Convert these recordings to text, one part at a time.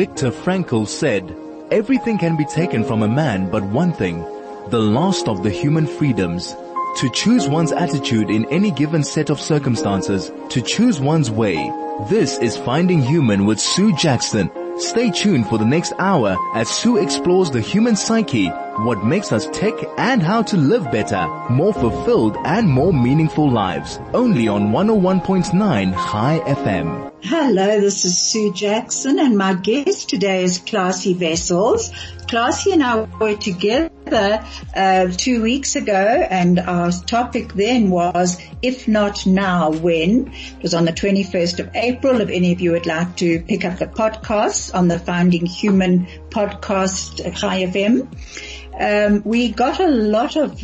Viktor Frankl said, everything can be taken from a man but one thing, the last of the human freedoms. To choose one's attitude in any given set of circumstances, to choose one's way. This is Finding Human with Sue Jackson. Stay tuned for the next hour as Sue explores the human psyche, what makes us tick and how to live better, more fulfilled and more meaningful lives. Only on 101.9 High FM. Hello, this is Sue Jackson and my guest today is Klasie Wessels. Klasie and I were together uh, two weeks ago and our topic then was if not now, when? It was on the 21st of April. If any of you would like to pick up the podcast on the Finding Human podcast High FM. Um, we got a lot of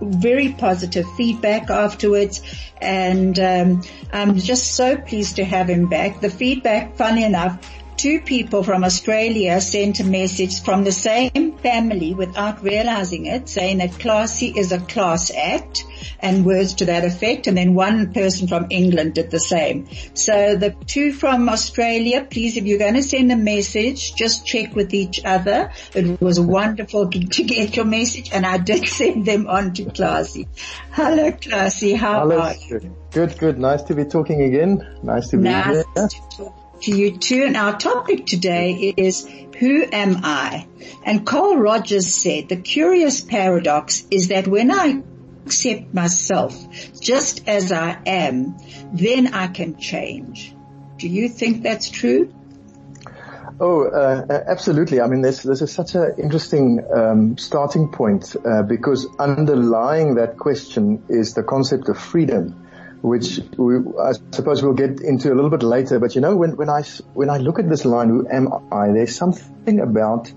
very positive feedback afterwards and um, I'm just so pleased to have him back. The feedback, funny enough, two people from Australia sent a message from the same family without realizing it saying that Klasie is a class act and words to that effect and then one person from England did the same. So the two from Australia, please if you're going to send a message, just check with each other. It was wonderful to get your message and I did send them on to Klasie. Hello Klasie, how Hello. are you? Good, good. Nice to be talking again. Nice to be Nice here. to to you too. And our topic today is who am I? And Carl Rogers said the curious paradox is that when I accept myself just as I am, then I can change. Do you think that's true? Oh, uh, absolutely. I mean, this this is such an interesting um, starting point uh, because underlying that question is the concept of freedom, which we, I suppose we'll get into a little bit later. But you know, when when I when I look at this line, "Who am I?" There's something about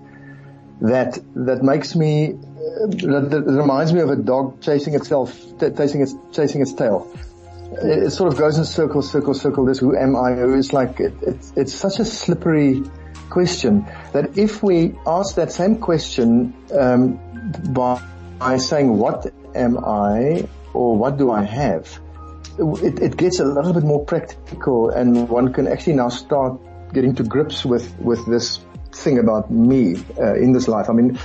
that that makes me uh, that, that reminds me of a dog chasing itself, chasing its chasing its tail. It, it sort of goes in circles, circles, circle. This "Who am I?" Is like it, it's it's such a slippery question that if we ask that same question um, by saying what am I or what do I have, it, it gets a little bit more practical and one can actually now start getting to grips with, with this thing about me uh, in this life. I mean,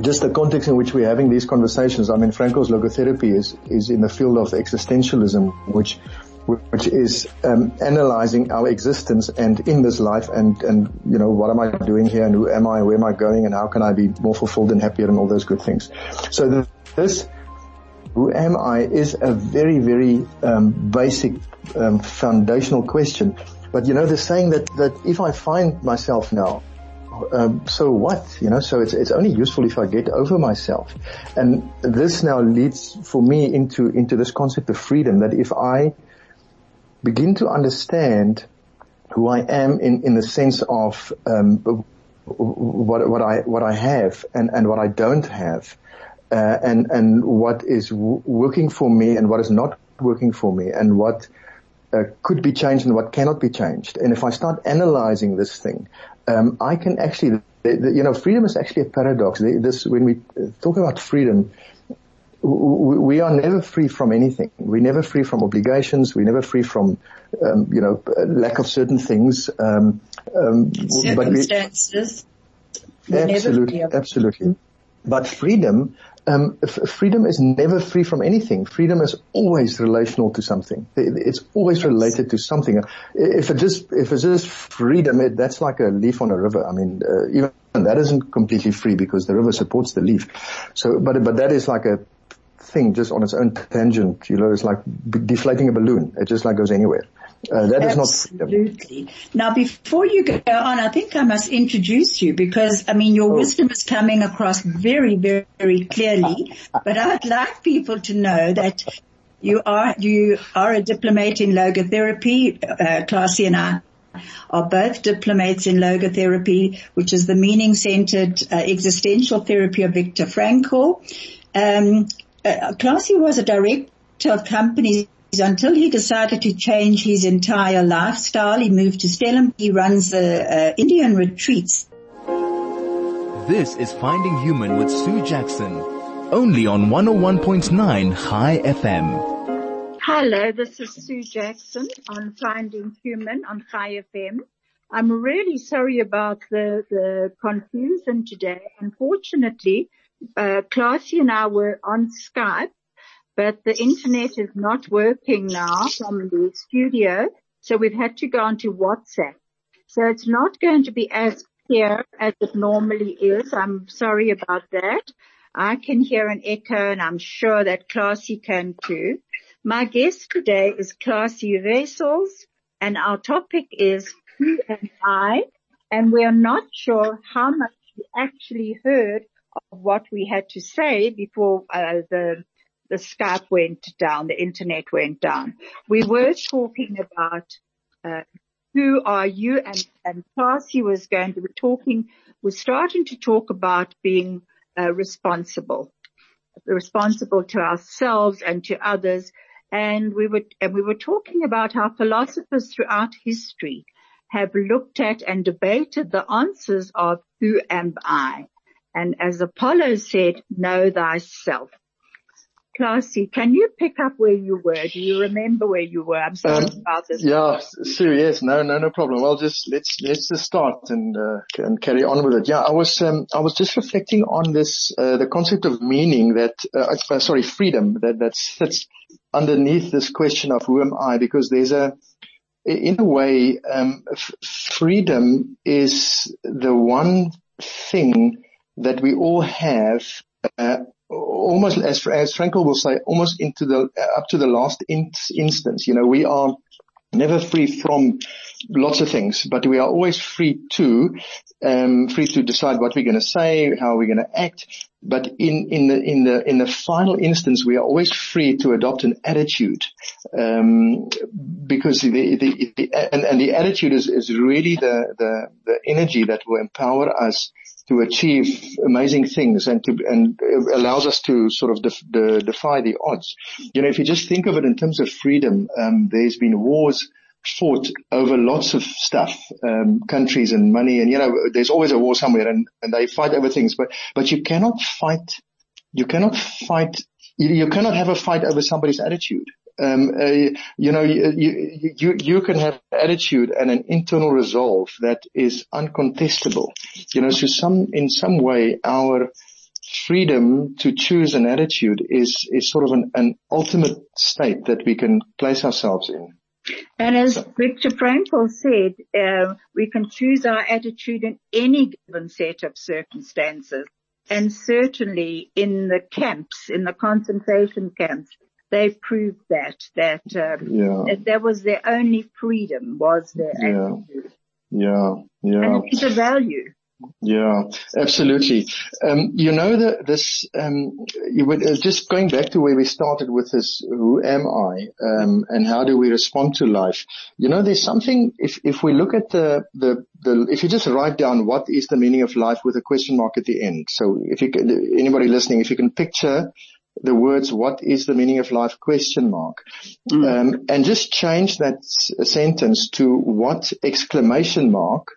just the context in which we're having these conversations. I mean, Frankl's logotherapy is, is in the field of existentialism, which which is um, analyzing our existence and in this life and and you know what am I doing here and who am I where am I going and how can I be more fulfilled and happier and all those good things. So this who am I is a very very um, basic um, foundational question. But you know the saying that that if I find myself now. Um, so what? You know, so it's it's only useful if I get over myself, and this now leads for me into into this concept of freedom. That if I begin to understand who I am in, in the sense of um, what, what I what I have and, and what I don't have, uh, and and what is w- working for me and what is not working for me, and what uh, could be changed and what cannot be changed. And if I start analyzing this thing, um, I can actually, the, the, you know, freedom is actually a paradox. This when we talk about freedom, we are never free from anything. We're never free from obligations. We're never free from, um, you know, lack of certain things. Um, um, Circumstances. We, absolutely, absolutely. But freedom, um, f- freedom is never free from anything. Freedom is always relational to something. It's always related to something. If it just, if it's just freedom, it, that's like a leaf on a river. I mean, uh, even that isn't completely free because the river supports the leaf. So, but, but that is like a thing just on its own tangent. You know, it's like deflating a balloon. It just like goes anywhere. Uh, that Absolutely. is not Absolutely. Now, before you go on, I think I must introduce you because, I mean, your oh. wisdom is coming across very, very, very clearly. But I'd like people to know that you are you are a diplomat in logotherapy. Uh, Klasie and I are both diplomats in logotherapy, which is the meaning-centered uh, existential therapy of Viktor Frankl. Um, uh, Klasie was a director of companies until he decided to change his entire lifestyle. He moved to Stellenbosch. He runs the uh, Indian retreats. This is Finding Human with Sue Jackson, only on 101.9 High FM. Hello, this is Sue Jackson on Finding Human on High FM. I'm really sorry about the, the confusion today. Unfortunately, uh, Klasie and I were on Skype, but the internet is not working now from the studio. So we've had to go onto WhatsApp. So it's not going to be as clear as it normally is. I'm sorry about that. I can hear an echo and I'm sure that Klasie can too. My guest today is Klasie Wessels and our topic is who am I? And we are not sure how much you actually heard of what we had to say before uh, the the Skype went down, the internet went down. We were talking about uh, who are you and and Klasie was going to be talking was starting to talk about being uh, responsible, responsible to ourselves and to others. And we were, and we were talking about how philosophers throughout history have looked at and debated the answers of who am I? And as Apollo said, know thyself. Klasie, can you pick up where you were? Do you remember where you were? I'm sorry um, about this. Yeah, Sue, yes, no, no, no problem. Well, just let's, let's just start and, uh, and carry on with it. Yeah, I was, um, I was just reflecting on this, uh, the concept of meaning that, uh, uh, sorry, freedom that, that sits underneath this question of who am I? Because there's a, in a way, um, f- freedom is the one thing that we all have, uh, almost as, as Frankl will say, almost into the, up to the last in, instance. You know, we are never free from lots of things, but we are always free to, um, free to decide what we're going to say, how we're going to act. But in, in the, in the, in the final instance, we are always free to adopt an attitude, um, because the, the, the and, and the attitude is, is really the, the, the energy that will empower us to achieve amazing things and to and allows us to sort of def, de, defy the odds. You know, if you just think of it in terms of freedom, um, there's been wars fought over lots of stuff, um, countries and money, and you know, there's always a war somewhere, and, and they fight over things. But but you cannot fight, you cannot fight, you, you cannot have a fight over somebody's attitude um, uh, you know, you, you, you can have attitude and an internal resolve that is uncontestable. You know, so some, in some way our freedom to choose an attitude is, is sort of an, an ultimate state that we can place ourselves in. And as Viktor Frankl said, uh, we can choose our attitude in any given set of circumstances. And certainly in the camps, in the concentration camps, they've proved that that, um, yeah. that that was their only freedom was their yeah. attitude. Yeah, yeah. And it's a value. Yeah, absolutely. Um, you know that this, um, you would, uh, just going back to where we started with this, who am I, um, and how do we respond to life? You know, there's something, if, if we look at the, the, the, if you just write down what is the meaning of life with a question mark at the end. So if you can, anybody listening, if you can picture the words, what is the meaning of life question mark. Mm. Um, and just change that sentence to what exclamation mark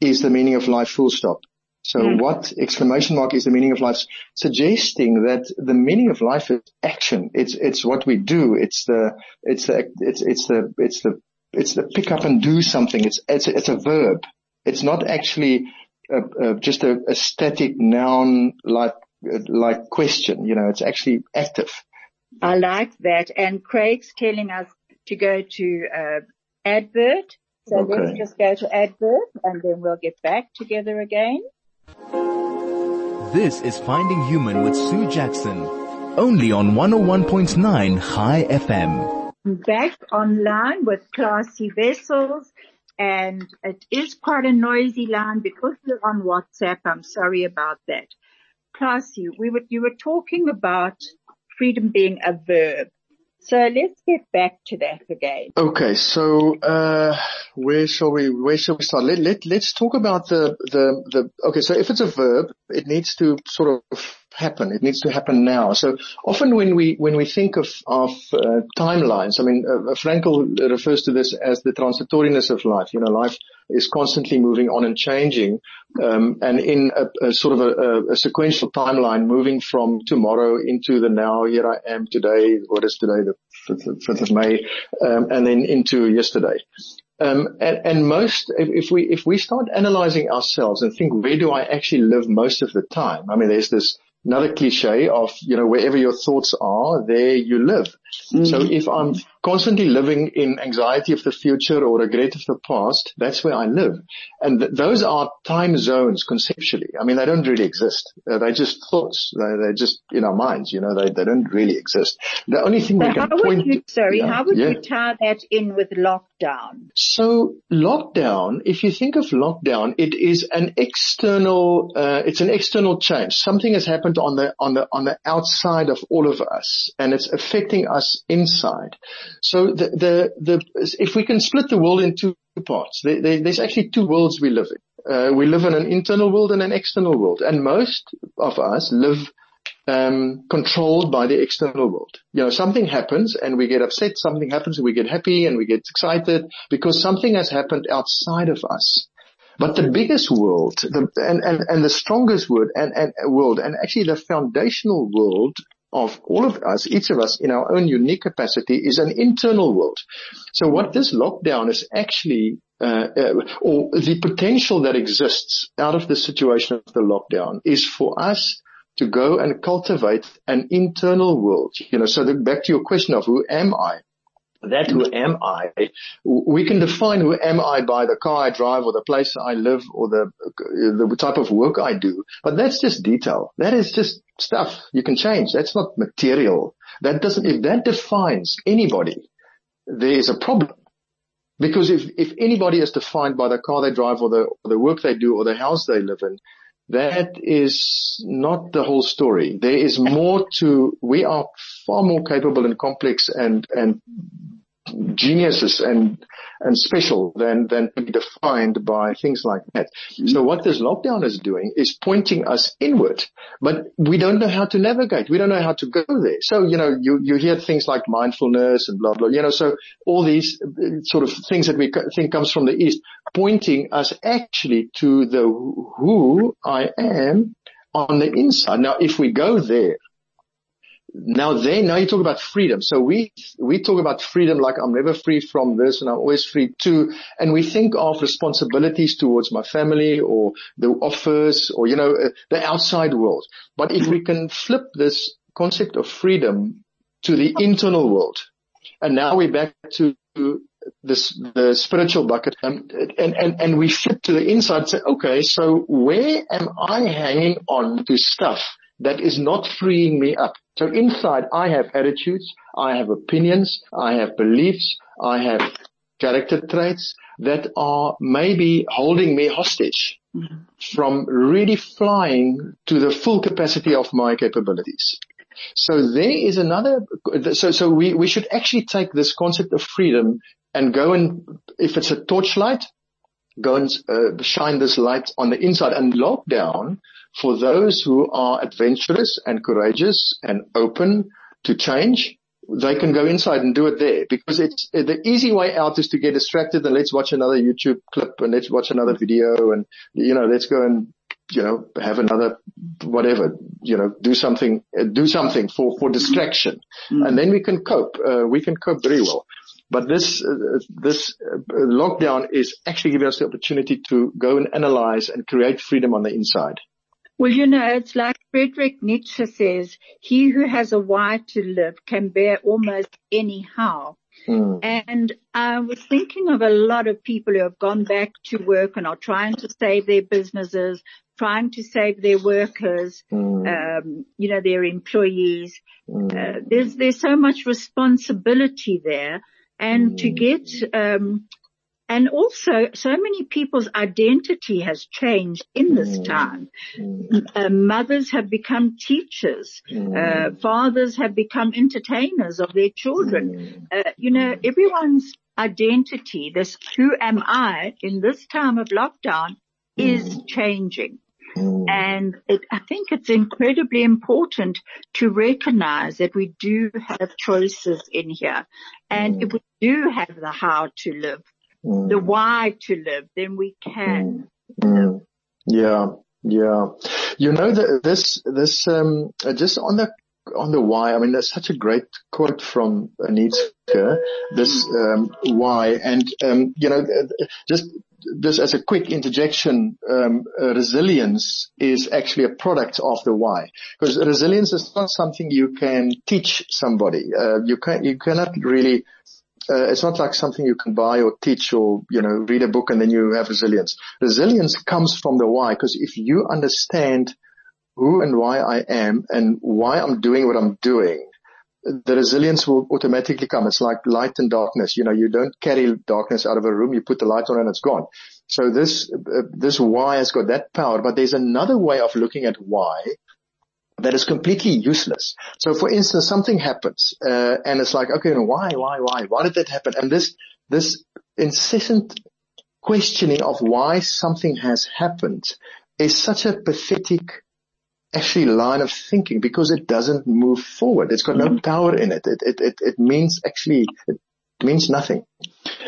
is the meaning of life full stop. So mm. what exclamation mark is the meaning of life? Suggesting that the meaning of life is action. It's, it's what we do. It's the, it's the, it's, it's the, it's the, it's the pick up and do something. It's, it's, it's a verb. It's not actually just a, a static noun like like question. You know, it's actually active. I like that. And Craig's telling us to go to uh, advert. So okay. let's just go to advert and then we'll get back together again. This is Finding Human with Sue Jackson, only on 101.9 High FM. Back online with Klasie Wessels and it is quite a noisy line because we're on WhatsApp. I'm sorry about that class you. We were, you were talking about freedom being a verb. So let's get back to that again. Okay, so uh, where shall we where shall we start? Let, let let's talk about the the the. Okay, so if it's a verb, it needs to sort of happen. It needs to happen now. So often when we when we think of of uh, timelines, I mean, uh, Frankl refers to this as the transitoriness of life. You know, life is constantly moving on and changing, um, and in a, a sort of a, a, sequential timeline, moving from tomorrow into the now. Here I am today. What is today? The 5th of May, um, and then into yesterday. Um, and, and, most, if, if, we if we start analyzing ourselves and think, where do I actually live most of the time? I mean, there's this another cliche of, you know, wherever your thoughts are, there you live. Mm-hmm. So if I'm constantly living in anxiety of the future or regret of the past, that's where I live. And th- those are time zones conceptually. I mean, they don't really exist. Uh, they're just thoughts. They're, they're, just in our minds, you know, they, they don't really exist. The only thing so we can point, would you, sorry, yeah, how would yeah. you tie that in with lockdown? So lockdown, if you think of lockdown, it is an external, uh, it's an external change. Something has happened on the, on the, on the outside of all of us and it's affecting us inside. So the, the, the, if we can split the world into two parts, there, there, there's actually two worlds we live in. Uh, we live in an internal world and an external world, and most of us live um, controlled by the external world. You know, something happens and we get upset. Something happens and we get happy and we get excited because something has happened outside of us. But the biggest world, the, and, and, and the strongest world, and, and world, and actually the foundational world of all of us, each of us in our own unique capacity is an internal world. So what this lockdown is actually, uh, uh, or the potential that exists out of the situation of the lockdown is for us to go and cultivate an internal world. You know, so the, back to your question of who am I? That who am I, we can define who am I by the car I drive or the place I live or the, the type of work I do. But that's just detail. That is just stuff you can change. That's not material. That doesn't, if that defines anybody, there is a problem. Because if, if anybody is defined by the car they drive or the, or the work they do or the house they live in, that is not the whole story. There is more to, we are far more capable and complex and, and geniuses and and special than than to be defined by things like that. Mm-hmm. So what this lockdown is doing is pointing us inward, but we don't know how to navigate. We don't know how to go there. So you know, you you hear things like mindfulness and blah blah. You know, so all these uh, sort of things that we think comes from the east, pointing us actually to the who I am on the inside. Now, if we go there now then, now you talk about freedom. So we, we talk about freedom like I'm never free from this and I'm always free too. And we think of responsibilities towards my family or the office or, you know, uh, the outside world. But if we can flip this concept of freedom to the internal world, and now we're back to this, the spiritual bucket and, and, and, and we flip to the inside and say, okay, so where am I hanging on to stuff that is not freeing me up? So inside I have attitudes, I have opinions, I have beliefs, I have character traits that are maybe holding me hostage mm-hmm. from really flying to the full capacity of my capabilities. So there is another, so, so we, we should actually take this concept of freedom and go and, if it's a torchlight, go and uh, shine this light on the inside and lock down for those who are adventurous and courageous and open to change, they can go inside and do it there because it's the easy way out is to get distracted and let's watch another YouTube clip and let's watch another video and you know let's go and you know have another whatever you know do something do something for for distraction. Mm. and then we can cope uh, we can cope very well but this uh, this uh, lockdown is actually giving us the opportunity to go and analyze and create freedom on the inside. Well, you know, it's like Friedrich Nietzsche says, he who has a why to live can bear almost any how. Mm. And I was thinking of a lot of people who have gone back to work and are trying to save their businesses, trying to save their workers, mm. um, you know, their employees. Mm. Uh, there's, there's so much responsibility there and to hmm. get, um, and also, so many people's identity has changed in this mm. time. Mm. Uh, mothers have become teachers. Uh, fathers have become entertainers of their children. Uh, you know, everyone's identity, this who am I in this time of lockdown is changing. And it, I think it's incredibly important to recognize that we do have choices in here. And if we do have the how to live, mm. the why to live, then we can. Mm. mm. Yeah. Yeah. You know, the, this, this, um, just on the on the why, I mean, there's such a great quote from Nietzsche, this um, why, and um, you know, just just as a quick interjection, um, uh, resilience is actually a product of the why, because resilience is not something you can teach somebody. Uh, you can you cannot really. Uh, it's not like something you can buy or teach or, you know, read a book and then you have resilience. Resilience comes from the why, because if you understand who and why I am and why I'm doing what I'm doing, the resilience will automatically come. It's like light and darkness. You know, you don't carry darkness out of a room. You put the light on and it's gone. So this, uh, this why has got that power, but there's another way of looking at why that is completely useless. So for instance, something happens, uh, and it's like, okay, why, why, why, why did that happen? And this, this incessant questioning of why something has happened is such a pathetic actually line of thinking because it doesn't move forward. It's got no mm-hmm. power in it. It, it, it, it means actually, it means nothing.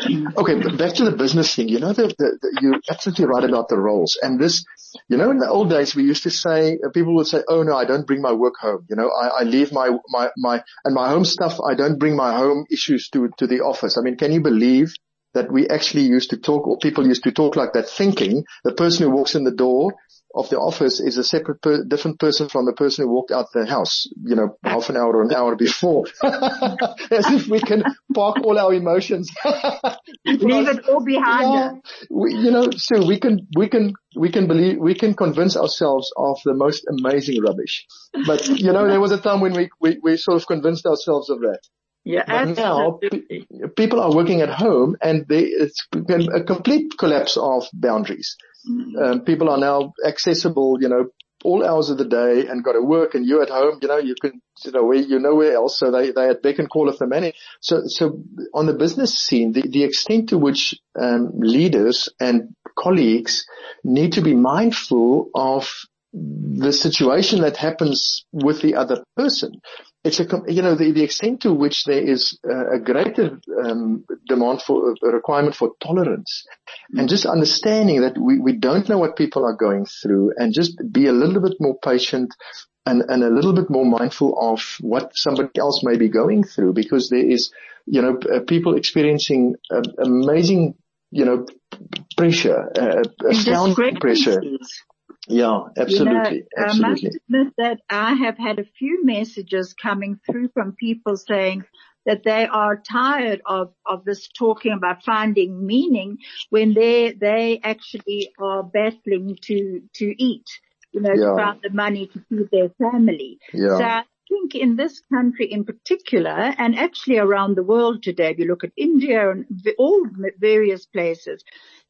Mm-hmm. Okay, but back to the business thing. You know, the, the, the, you're absolutely right about the roles. And this, you know, in the old days, we used to say, people would say, oh no, I don't bring my work home. You know, I, I leave my, my, my, and my home stuff, I don't bring my home issues to, to the office. I mean, can you believe that we actually used to talk, or people used to talk like that, thinking the person who walks in the door of the office is a separate, per, different person from the person who walked out the house, you know, half an hour or an hour before. As if we can park all our emotions. Leave it all behind yeah, we, you know, so we can, we can, we can believe, we can convince ourselves of the most amazing rubbish. But, you know, there was a time when we, we, we sort of convinced ourselves of that. Yeah, but now people are working at home and they, it's been a complete collapse of boundaries. Um, people are now accessible, you know, all hours of the day and got to work and you at home, you know, you can, you know, where you're nowhere else. So they, they, they can call if the money. So, so on the business scene, the, the extent to which, um, leaders and colleagues need to be mindful of the situation that happens with the other person it's a, you know, the, the extent to which there is a greater um, demand for a requirement for tolerance and just understanding that we, we don't know what people are going through and just be a little bit more patient and, and a little bit more mindful of what somebody else may be going through because there is, you know, uh, people experiencing uh, amazing, you know, pressure, uh, astounding pressure. Yeah, absolutely. You know, absolutely. I must admit that I have had a few messages coming through from people saying that they are tired of, of this talking about finding meaning when they, they actually are battling to, to eat, you know, yeah. to find the money to feed their family. Yeah. So I think in this country in particular, and actually around the world today, if you look at India and all various places,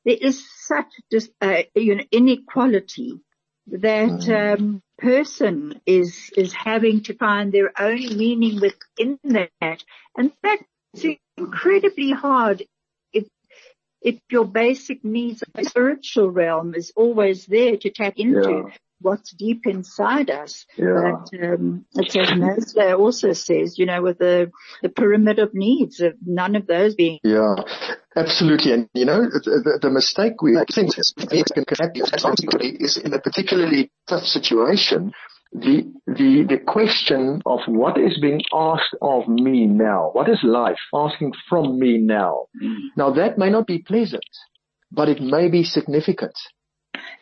there is such dis, uh, you know, inequality that mm. um, person is is having to find their own meaning within that, and that's incredibly hard. If if your basic needs, spiritual realm is always there to tap into. Yeah what's deep inside us. Yeah. But, um, it's as Maslow also says, you know, with the, the pyramid of needs, of none of those being. Yeah, absolutely. And, you know, the, the mistake we think is in a particularly tough situation, the, the, the question of what is being asked of me now, what is life asking from me now? Mm. Now that may not be pleasant, but it may be significant.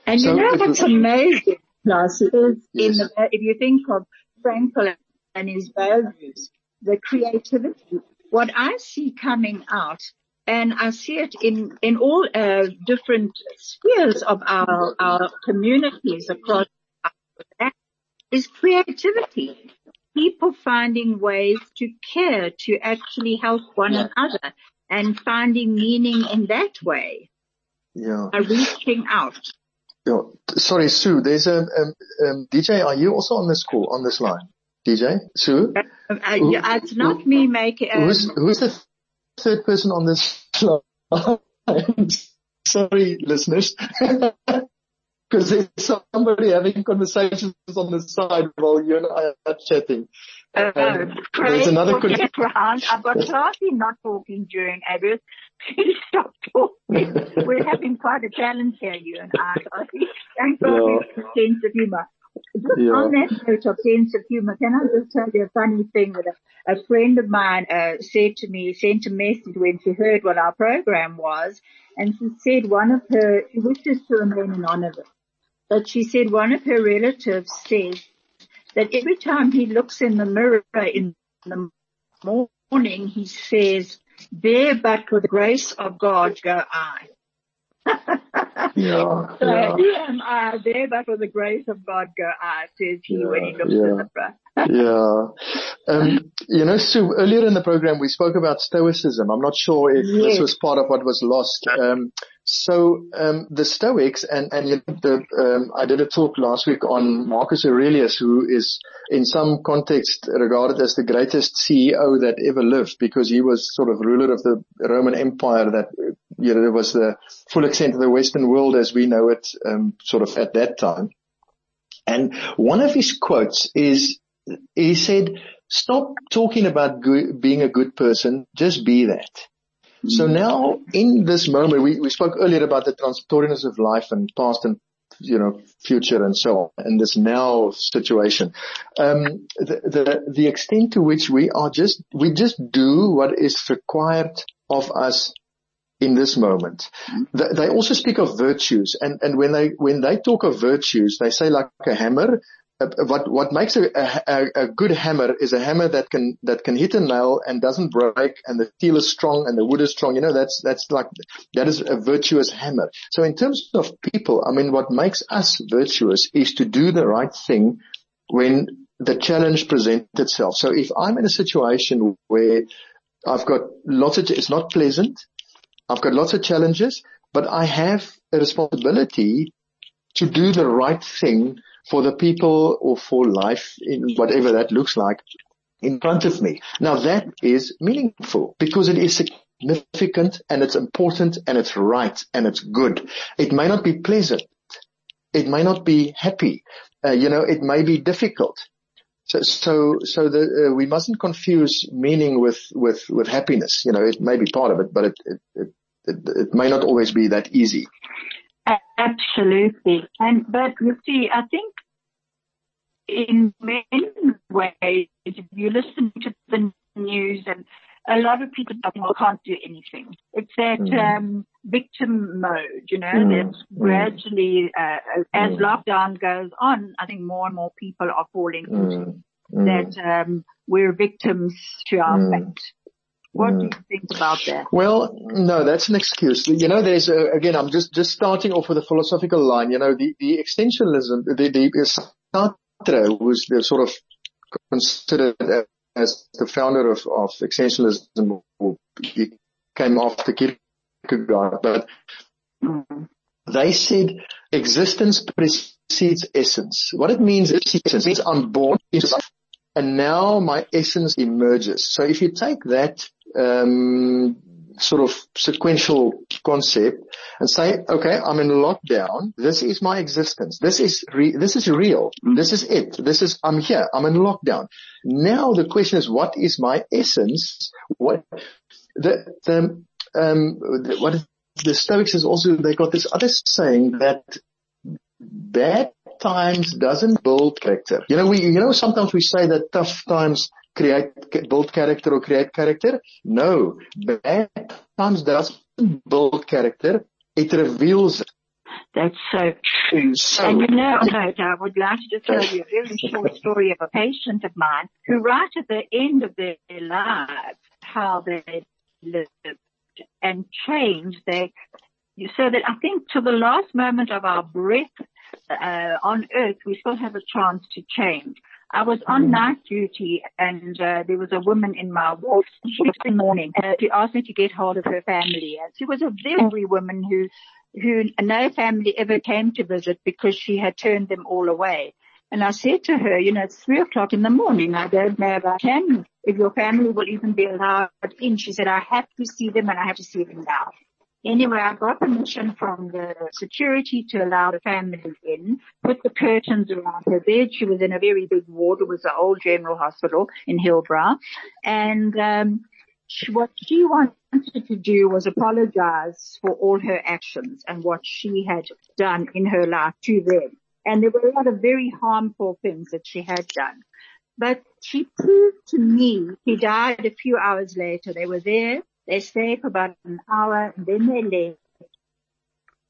And so you know what's amazing, Plus, yes. in the, if you think of Frankl and his values, the creativity, what I see coming out, and I see it in, in all uh, different spheres of our, our communities across is creativity. People finding ways to care, to actually help one another and finding meaning in that way. Yeah. By reaching out. Yeah. Sorry, Sue, there's a, um, um, DJ, are you also on this call, on this line? DJ? Sue? Uh, uh, yeah, it's not who, me making, um, who's, who's the third person on this line? Sorry, listeners. Because there's somebody having conversations on the side while you and I are chatting. There's another colleague. I've got not talking during Abus. Please stop talking. We're having quite a challenge here, you and I, Clarky. Thank God yeah. sense of humor. yeah. on that note of sense of humor, can I just tell you a funny thing that a, a friend of mine uh, said to me, sent a message when she heard what our program was, and she said one of her, she wishes to remain anonymous, but she said one of her relatives said that every time he looks in the mirror in the morning, he says, there but for the grace of God go I. yeah, so yeah. here am I, there but for the grace of God go I, says he yeah, when he looks yeah. in the mirror. yeah. Um, you know, Sue, earlier in the program we spoke about Stoicism. I'm not sure if yes. this was part of what was lost. Um, so um, the Stoics, and and the, um, I did a talk last week on Marcus Aurelius, who is in some context regarded as the greatest CEO that ever lived, because he was sort of ruler of the Roman Empire that you know was the full extent of the Western world as we know it, um, sort of at that time. And one of his quotes is, he said, "Stop talking about being a good person, just be that." So now in this moment, we, we spoke earlier about the transitoriness of life and past and you know, future and so on, in this now situation. Um, the, the, the extent to which we are just, we just do what is required of us in this moment. They also speak of virtues and, and when they, when they talk of virtues, they say like a hammer, Uh, what what makes a, a, a, good hammer is a hammer that can that can hit a nail and doesn't break, and the steel is strong and the wood is strong. You know, that's that's like that is a virtuous hammer. So in terms of people, I mean, what makes us virtuous is to do the right thing when the challenge presents itself. So if I'm in a situation where I've got lots of, it's not pleasant, I've got lots of challenges, but I have a responsibility to do the right thing for the people or for life in whatever that looks like in front of me. Now that is meaningful because it is significant and it's important and it's right and it's good. It may not be pleasant. It may not be happy. Uh, you know, it may be difficult. So, so, so the, uh, we mustn't confuse meaning with, with, with happiness. You know, it may be part of it, but it, it, it, it, it may not always be that easy. Absolutely. And, but you see, I think in many ways, if you listen to the news and a lot of people can't do anything. It's that mm. um, victim mode, you know, mm. that's mm. gradually, uh, as mm. lockdown goes on, I think more and more people are falling into mm. that um, we're victims to our mm. fate. What do hmm. you think about that? Well, no, that's an excuse. You know, there's a, again, I'm just, just starting off with a philosophical line. You know, the, the extensionism, the, the Sartre was the sort of considered as the founder of, of extensionism who came after Kierkegaard, but mm-hmm. they said existence precedes essence. What it means is essence means I'm born and now my essence emerges. So if you take that um, sort of sequential concept and say, okay, I'm in lockdown. This is my existence. This is re- this is real. This is it. This is I'm here. I'm in lockdown. Now the question is, what is my essence? What the the um the, what the Stoics is also they got this other saying that bad times doesn't build character. You know, we, you know, sometimes we say that tough times create, build character or create character. No, bad times doesn't build character. It reveals. That's so true. So, and you know, I would like to just tell you a very short story of a patient of mine who right at the end of their lives, how they lived and changed their, so that I think to the last moment of our breath uh, on earth, we still have a chance to change. I was on mm. night duty and uh, there was a woman in my ward in the morning. Uh, she asked me to get hold of her family. And she was a very woman who, who no family ever came to visit because she had turned them all away. And I said to her, you know, it's three o'clock in the morning. I don't know if I can, if your family will even be allowed in. She said, I have to see them and I have to see them now. Anyway, I got permission from the security to allow the family in, put the curtains around her bed. She was in a very big ward. It was the old general hospital in Hillbrow. And, um, she, what she wanted to do was apologize for all her actions and what she had done in her life to them. and there were a lot of very harmful things that she had done. But she proved to me, he died a few hours later. They were there. They stayed for about an hour. Then they left.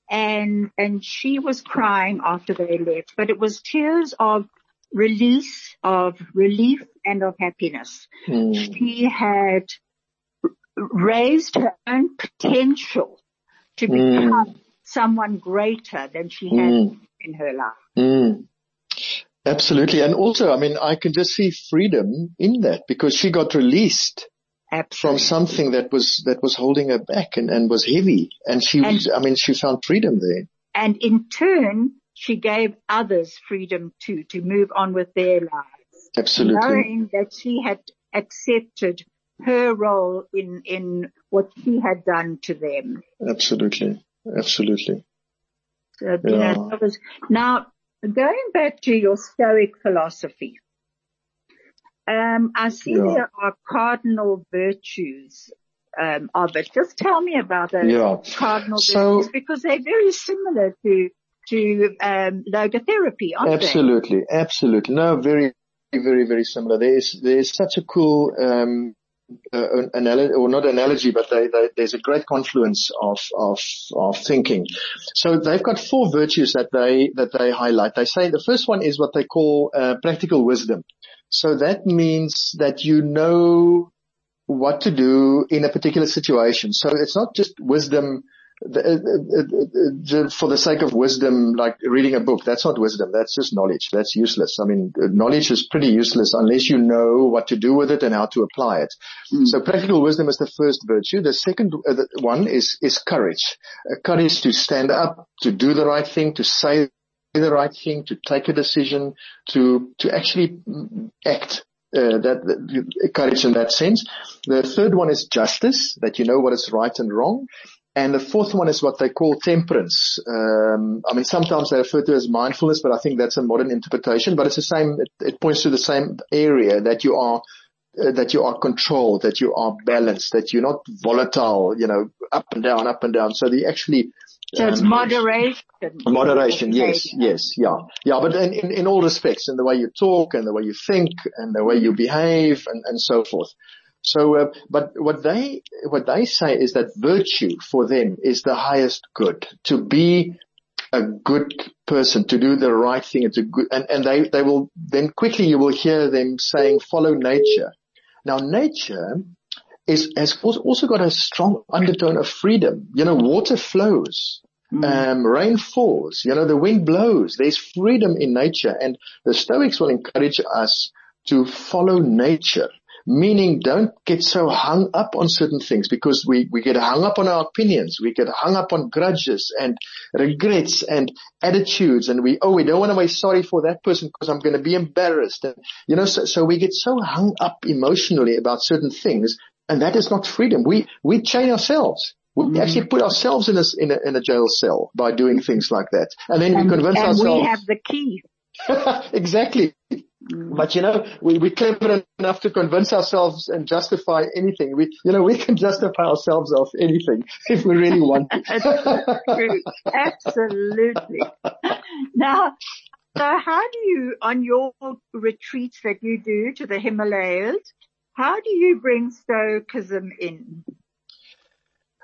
And, and she was crying after they left, but it was tears of release, of relief and of happiness. Mm. She had raised her own potential to hmm. become mm. someone greater than she had mm. in her life. Mm. Absolutely. And also, I mean, I can just see freedom in that because she got released Absolutely. from something that was, that was holding her back and, and was heavy. And she, and, I mean, she found freedom there. And in turn, she gave others freedom too, to move on with their lives. Absolutely. Knowing that she had accepted her role in, in what she had done to them. Absolutely. Absolutely. So, yeah. know, was, now, Going back to your Stoic philosophy, um, I see yeah. there are cardinal virtues um, of it. Just tell me about those yeah. cardinal so, virtues because they're very similar to to um, logotherapy, aren't absolutely, they? Absolutely, absolutely. No, very, very, very similar. There is there is such a cool um, uh, analogy, or not analogy, but they, they, there's a great confluence of, of, of thinking. So they've got four virtues that they, that they highlight. They say the first one is what they call uh, practical wisdom. So that means that you know what to do in a particular situation. So it's not just wisdom uh, uh, uh, for the sake of wisdom, like reading a book, that's not wisdom. That's just knowledge. That's useless. I mean, knowledge is pretty useless unless you know what to do with it and how to apply it. Mm. So practical wisdom is the first virtue. The second one is, is courage. courage to stand up, to do the right thing, to say the right thing, to take a decision, to, to actually act uh, that, that, courage in that sense. The third one is justice, that you know what is right and wrong. And the fourth one is what they call temperance. Um, I mean, sometimes they refer to as mindfulness, but I think that's a modern interpretation. But it's the same. It, it points to the same area that you are uh, that you are controlled, that you are balanced, that you're not volatile. You know, up and down, up and down. So the actually so it's um, moderation. Moderation, yes, yes, yeah, yeah. But in, in, in all respects, in the way you talk and the way you think and the way you behave and, and so forth. So, uh, but what they, what they say is that virtue for them is the highest good. To be a good person, to do the right thing, and to good, and, and they, they will, then quickly you will hear them saying, follow nature. Now nature is, has also got a strong undertone of freedom. You know, water flows. Mm. Um, rain falls, you know, the wind blows. There's freedom in nature and the Stoics will encourage us to follow nature. Meaning don't get so hung up on certain things because we, we get hung up on our opinions. We get hung up on grudges and regrets and attitudes and we, oh, we don't want to be sorry for that person because I'm going to be embarrassed. And, you know, so, so we get so hung up emotionally about certain things and that is not freedom. We, we chain ourselves. We mm. actually put ourselves in a, in a, in a jail cell by doing things like that. And then and, we convince and ourselves. we have the key. exactly. Mm. But you know, we, we're clever enough to convince ourselves and justify anything. We, you know, we can justify ourselves of anything if we really want to. Absolutely. Now, so how do you, on your retreats that you do to the Himalayas, how do you bring Stoicism in?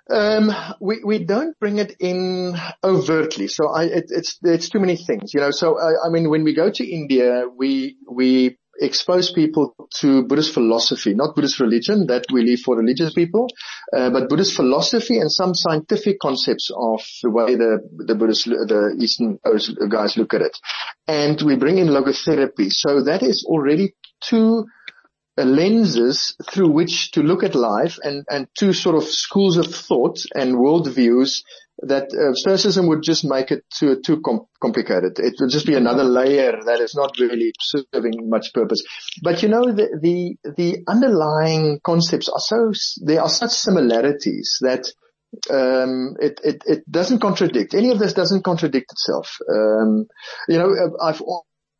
Um, we, we don't bring it in overtly. So I, it, it's, it's too many things, you know, so I, I mean, when we go to India, we, we expose people to Buddhist philosophy, not Buddhist religion that we leave for religious people, uh, but Buddhist philosophy and some scientific concepts of the way the, the Buddhist, the Eastern guys look at it. And we bring in logotherapy. So that is already two lenses through which to look at life and, and two sort of schools of thought and worldviews that uh, Stoicism would just make it too, too com- complicated. It would just be another layer that is not really serving much purpose. But you know, the, the, the underlying concepts are so, there are such similarities that um, it, it, it doesn't contradict. Any of this doesn't contradict itself. Um, you know, I've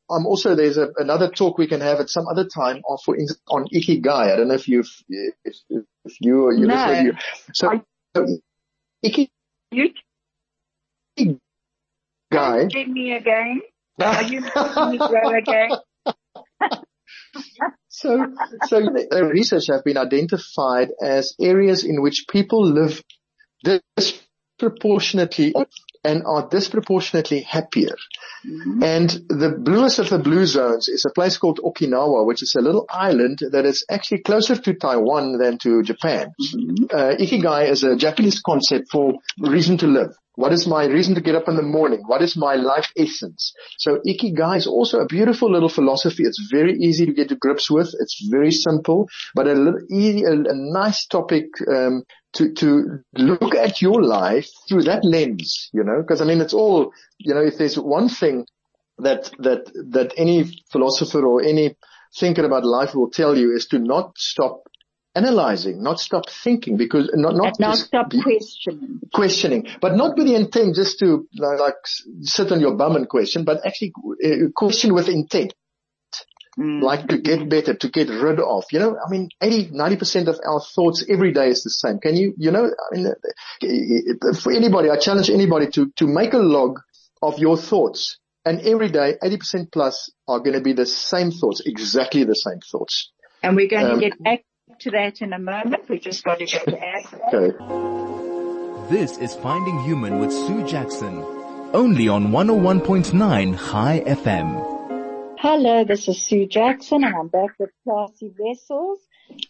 um, also there's a, another talk we can have at some other time on, for on ikigai. I don't know if you've, if, if you or you no. listen you. So, I, so ikigai. You, me again. Are you making me grow again? so, so the research have been identified as areas in which people live disproportionately and are disproportionately happier. Mm-hmm. And the bluest of the blue zones is a place called Okinawa, which is a little island that is actually closer to Taiwan than to Japan. Mm-hmm. Uh, Ikigai is a Japanese concept for reason to live. What is my reason to get up in the morning? What is my life essence? So Ikigai is also a beautiful little philosophy. It's very easy to get to grips with. It's very simple, but a little easy, a, a nice topic, um, to, to look at your life through that lens, you know, because I mean, it's all, you know, if there's one thing that, that, that any philosopher or any thinker about life will tell you is to not stop analyzing, not stop thinking because not, not, not stop questioning. Questioning, but not with the intent just to like sit on your bum and question, but actually uh, question with intent. Mm. Like to get better, to get rid of, you know, I mean, 80, 90% of our thoughts every day is the same. Can you, you know, I mean, for anybody, I challenge anybody to, to make a log of your thoughts and every day 80% plus are going to be the same thoughts, exactly the same thoughts. And we're going um, to get back to that in a moment. We just got to go to ad. Okay. This is Finding Human with Sue Jackson, only on 101.9 High FM. Hello, this is Sue Jackson and I'm back with Klasie Wessels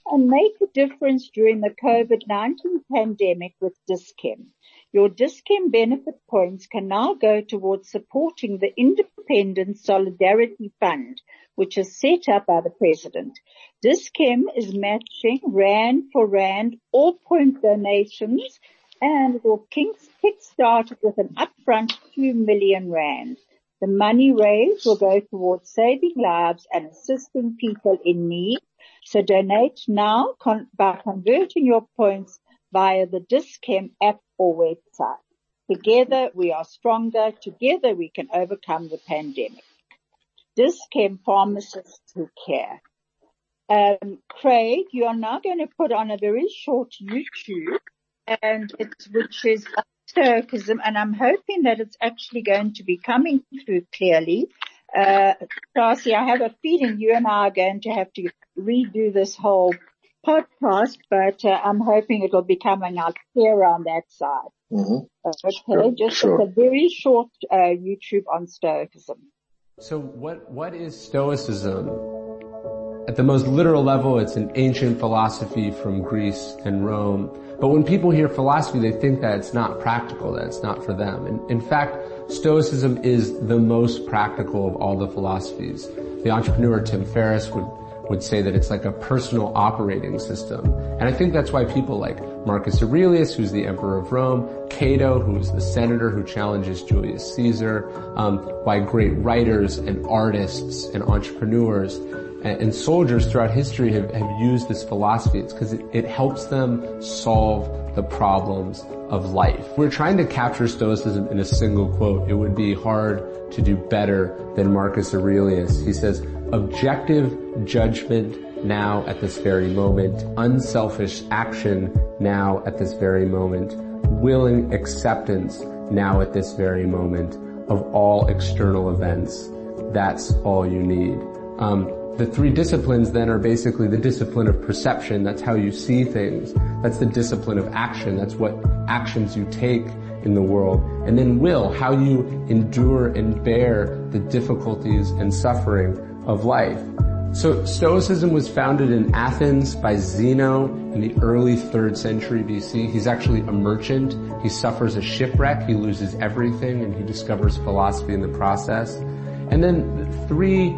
and make a difference during the COVID-19 pandemic with Dis-Chem. Your Dis-Chem benefit points can now go towards supporting the Independent Solidarity Fund, which is set up by the President. Dis-Chem is matching Rand for Rand all point donations and it will kick-start with an upfront 2 million Rand. The money raised will go towards saving lives and assisting people in need. So donate now by converting your points via the Dis-Chem app or website. Together we are stronger. Together we can overcome the pandemic. Dis-Chem pharmacists who care. Um, Craig, you are now going to put on a very short YouTube and it's, which is Stoicism, and I'm hoping that it's actually going to be coming through clearly. Uh, Darcy, I have a feeling you and I are going to have to redo this whole podcast, but uh, I'm hoping it will be coming out clear on that side. Mm-hmm. Okay, sure, just sure. a very short uh, YouTube on Stoicism. So what what is Stoicism? At the most literal level, it's an ancient philosophy from Greece and Rome but when people hear philosophy, they think that it's not practical, that it's not for them. And in fact, Stoicism is the most practical of all the philosophies. The entrepreneur Tim Ferriss would would say that it's like a personal operating system. And I think that's why people like Marcus Aurelius, who's the emperor of Rome, Cato, who's the senator who challenges Julius Caesar, um, why great writers and artists and entrepreneurs and soldiers throughout history have, have used this philosophy. It's because it, it helps them solve the problems of life. We're trying to capture Stoicism in a single quote. It would be hard to do better than Marcus Aurelius. He says, objective judgment now at this very moment, unselfish action now at this very moment, willing acceptance now at this very moment of all external events. That's all you need. Um, the three disciplines then are basically the discipline of perception. That's how you see things. That's the discipline of action. That's what actions you take in the world. And then will, how you endure and bear the difficulties and suffering of life. So Stoicism was founded in Athens by Zeno in the early 3rd century BC. He's actually a merchant. He suffers a shipwreck. He loses everything and he discovers philosophy in the process. And then three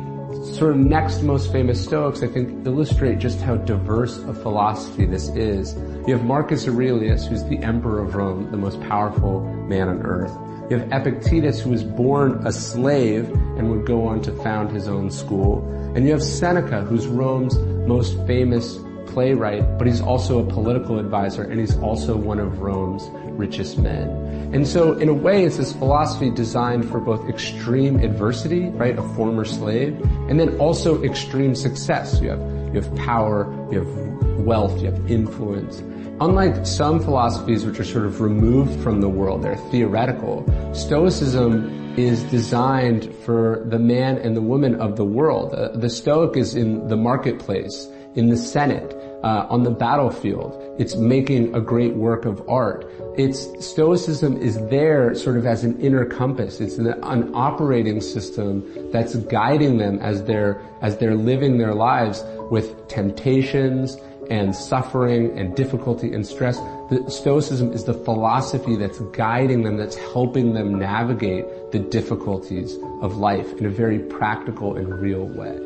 sort of next most famous Stoics, I think, illustrate just how diverse a philosophy this is. You have Marcus Aurelius, who's the emperor of Rome, the most powerful man on earth. You have Epictetus, who was born a slave and would go on to found his own school. And you have Seneca, who's Rome's most famous playwright, but he's also a political advisor and he's also one of Rome's richest men. And so in a way, it's this philosophy designed for both extreme adversity, right? A former slave, and then also extreme success. You have, you have power, you have wealth, you have influence. Unlike some philosophies which are sort of removed from the world, they're theoretical, Stoicism is designed for the man and the woman of the world. Uh, the Stoic is in the marketplace, in the Senate, uh, on the battlefield. It's making a great work of art. It's Stoicism is there sort of as an inner compass. It's an, an operating system that's guiding them as they're as they're living their lives with temptations and suffering and difficulty and stress. The Stoicism is the philosophy that's guiding them, that's helping them navigate the difficulties of life in a very practical and real way.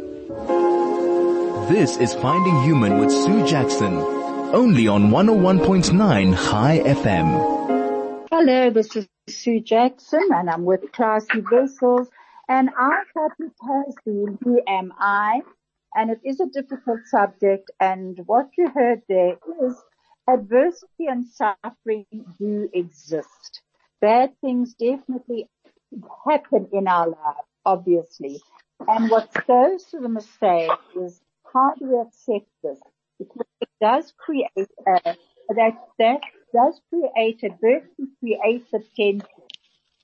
This is Finding Human with Sue Jackson, only on 101.9 High FM. Hello, this is Sue Jackson and I'm with Klasie Wessels and our topic has been Who Am I? And it is a difficult subject. And what you heard there is adversity and suffering do exist. Bad things definitely happen in our life, obviously. And what goes to the mistake is how do we accept this? Because it does create a, that, that does create adversity, creates a tension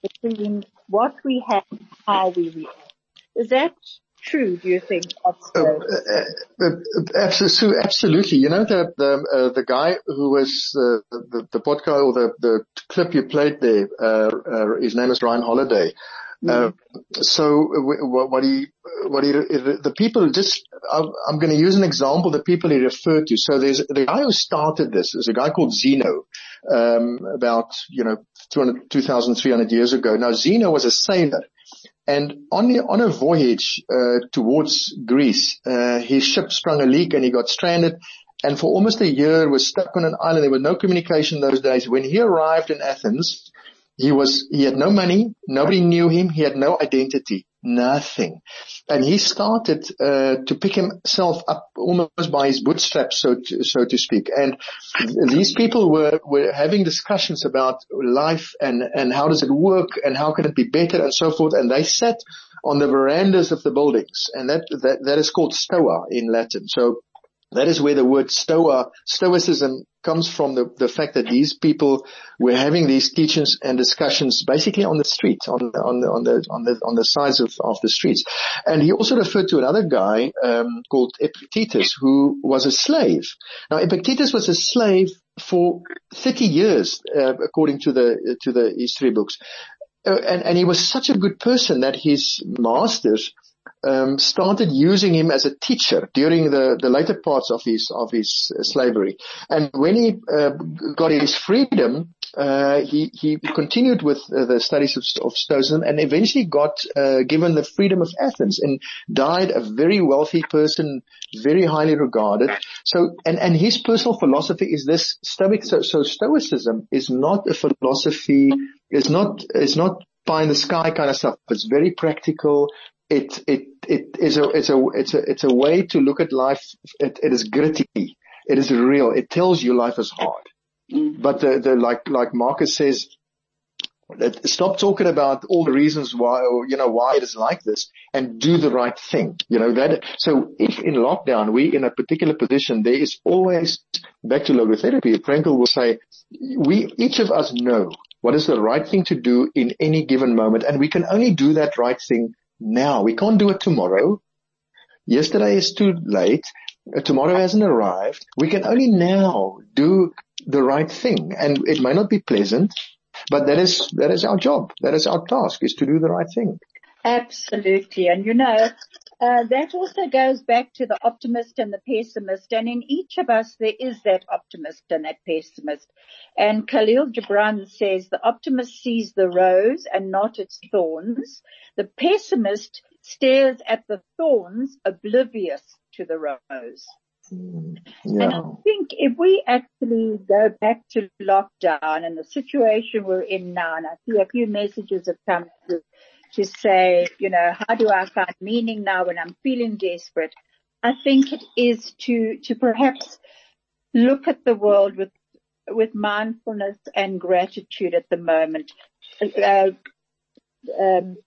between what we have and how we react. Is that true, do you think, uh, uh, uh, absolutely. You know, the, the, uh, the guy who was, uh, the, the podcast or the, the clip you played there, uh, his name is Ryan Holiday. Mm. so what he, what he, the people just, I'm going to use an example, the people he referred to. So there's the guy who started this is a guy called Zeno, um, about, you know, 200, 2,300 years ago. Now Zeno was a sailor and on, the, on a voyage uh, towards Greece, uh, his ship sprung a leak and he got stranded. And for almost a year was stuck on an island. There was no communication those days. When he arrived in Athens, he was, he had no money. Nobody knew him. He had no identity. Nothing. And he started, uh, to pick himself up almost by his bootstraps, so to, so to speak. And these people were, were having discussions about life and, and how does it work and how can it be better and so forth. And they sat on the verandas of the buildings and that, that, that is called stoa in Latin. So that is where the word stoa, stoicism comes from the, the fact that these people were having these teachings and discussions basically on the street, on, on the, on the, on the, on the sides of, of the streets. And he also referred to another guy, um, called Epictetus who was a slave. Now Epictetus was a slave for 30 years, uh, according to the, to the history books. Uh, and, and he was such a good person that his masters um, started using him as a teacher during the, the later parts of his of his uh, slavery. And when he uh, got his freedom, uh, he he continued with uh, the studies of, of Stoicism and eventually got uh, given the freedom of Athens and died a very wealthy person, very highly regarded. So and and his personal philosophy is this Stoic. So, so Stoicism is not a philosophy. It's not it's not pie in the sky kind of stuff. It's very practical it it it is a it's a it's a it's a way to look at life. It, it is gritty. It is real. It tells you life is hard. Mm. But the, the like like Marcus says, stop talking about all the reasons why or you know why it is like this and do the right thing. You know that. So if in lockdown we in a particular position, there is always back to logotherapy. Frankl will say we each of us know what is the right thing to do in any given moment, and we can only do that right thing now. We can't do it tomorrow. Yesterday is too late. Tomorrow hasn't arrived. We can only now do the right thing and it may not be pleasant, but that is, that is our job. That is our task is to do the right thing. Absolutely. And you know, uh, that also goes back to the optimist and the pessimist. And in each of us, there is that optimist and that pessimist. And Khalil Gibran says the optimist sees the rose and not its thorns. The pessimist stares at the thorns oblivious to the rose. Mm, yeah. And I think if we actually go back to lockdown and the situation we're in now, and I see a few messages have come through to say, you know, how do I find meaning now when I'm feeling desperate? I think it is to, to perhaps look at the world with, with mindfulness and gratitude at the moment. Uh, um,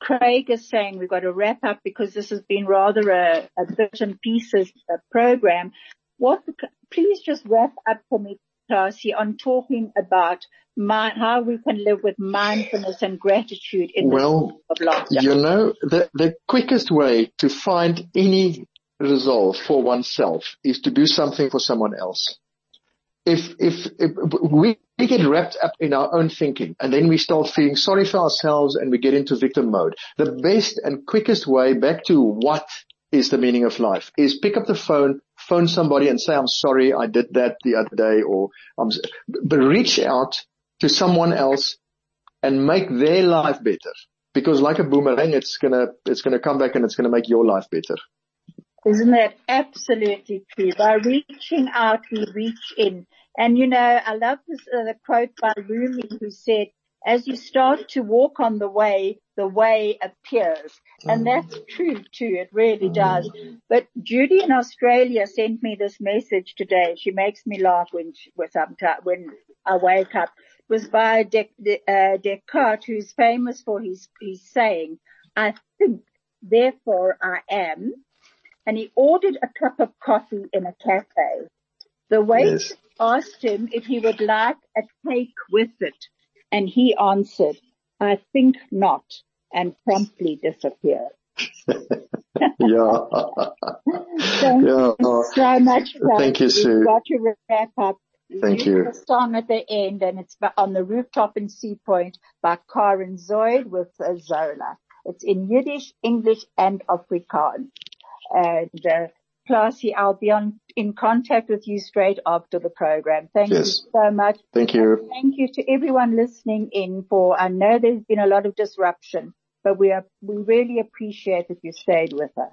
Craig is saying we've got to wrap up because this has been rather a, a bit and pieces program. what, please just wrap up for me, Klasie, on talking about my, how we can live with mindfulness and gratitude in well, the of lockdown. You know, the, the quickest way to find any resolve for oneself is to do something for someone else. If, if, if we, we get wrapped up in our own thinking and then we start feeling sorry for ourselves and we get into victim mode, the best and quickest way back to what is the meaning of life is pick up the phone, phone somebody and say, I'm sorry, I did that the other day or I'm, but reach out to someone else and make their life better. Because like a boomerang, it's gonna, it's gonna come back and it's gonna make your life better. Isn't that absolutely true? By reaching out, we reach in. And you know, I love this, uh, the quote by Rumi who said, as you start to walk on the way, the way appears. And that's true too. It really does. But Judy in Australia sent me this message today. She makes me laugh when she, when I wake up. It was by De, De, uh, Descartes, who's famous for his, his saying, I think, therefore I am. And he ordered a cup of coffee in a cafe. The waiter yes. asked him if he would like a cake with it. And he answered, I think not and promptly disappeared. yeah. Thank yeah. you so much. Thank you, Sue. We've got to wrap up. Thank you. The song at the end and it's on the rooftop in Sea Point by Karen Zoid with Zola. It's in Yiddish, English and Afrikaans. And, uh, Klasie, I'll be on, in contact with you straight after the program. Thank yes. you so much. Thank you. And thank you to everyone listening in for, I know there's been a lot of disruption, but we are, we really appreciate that you stayed with us.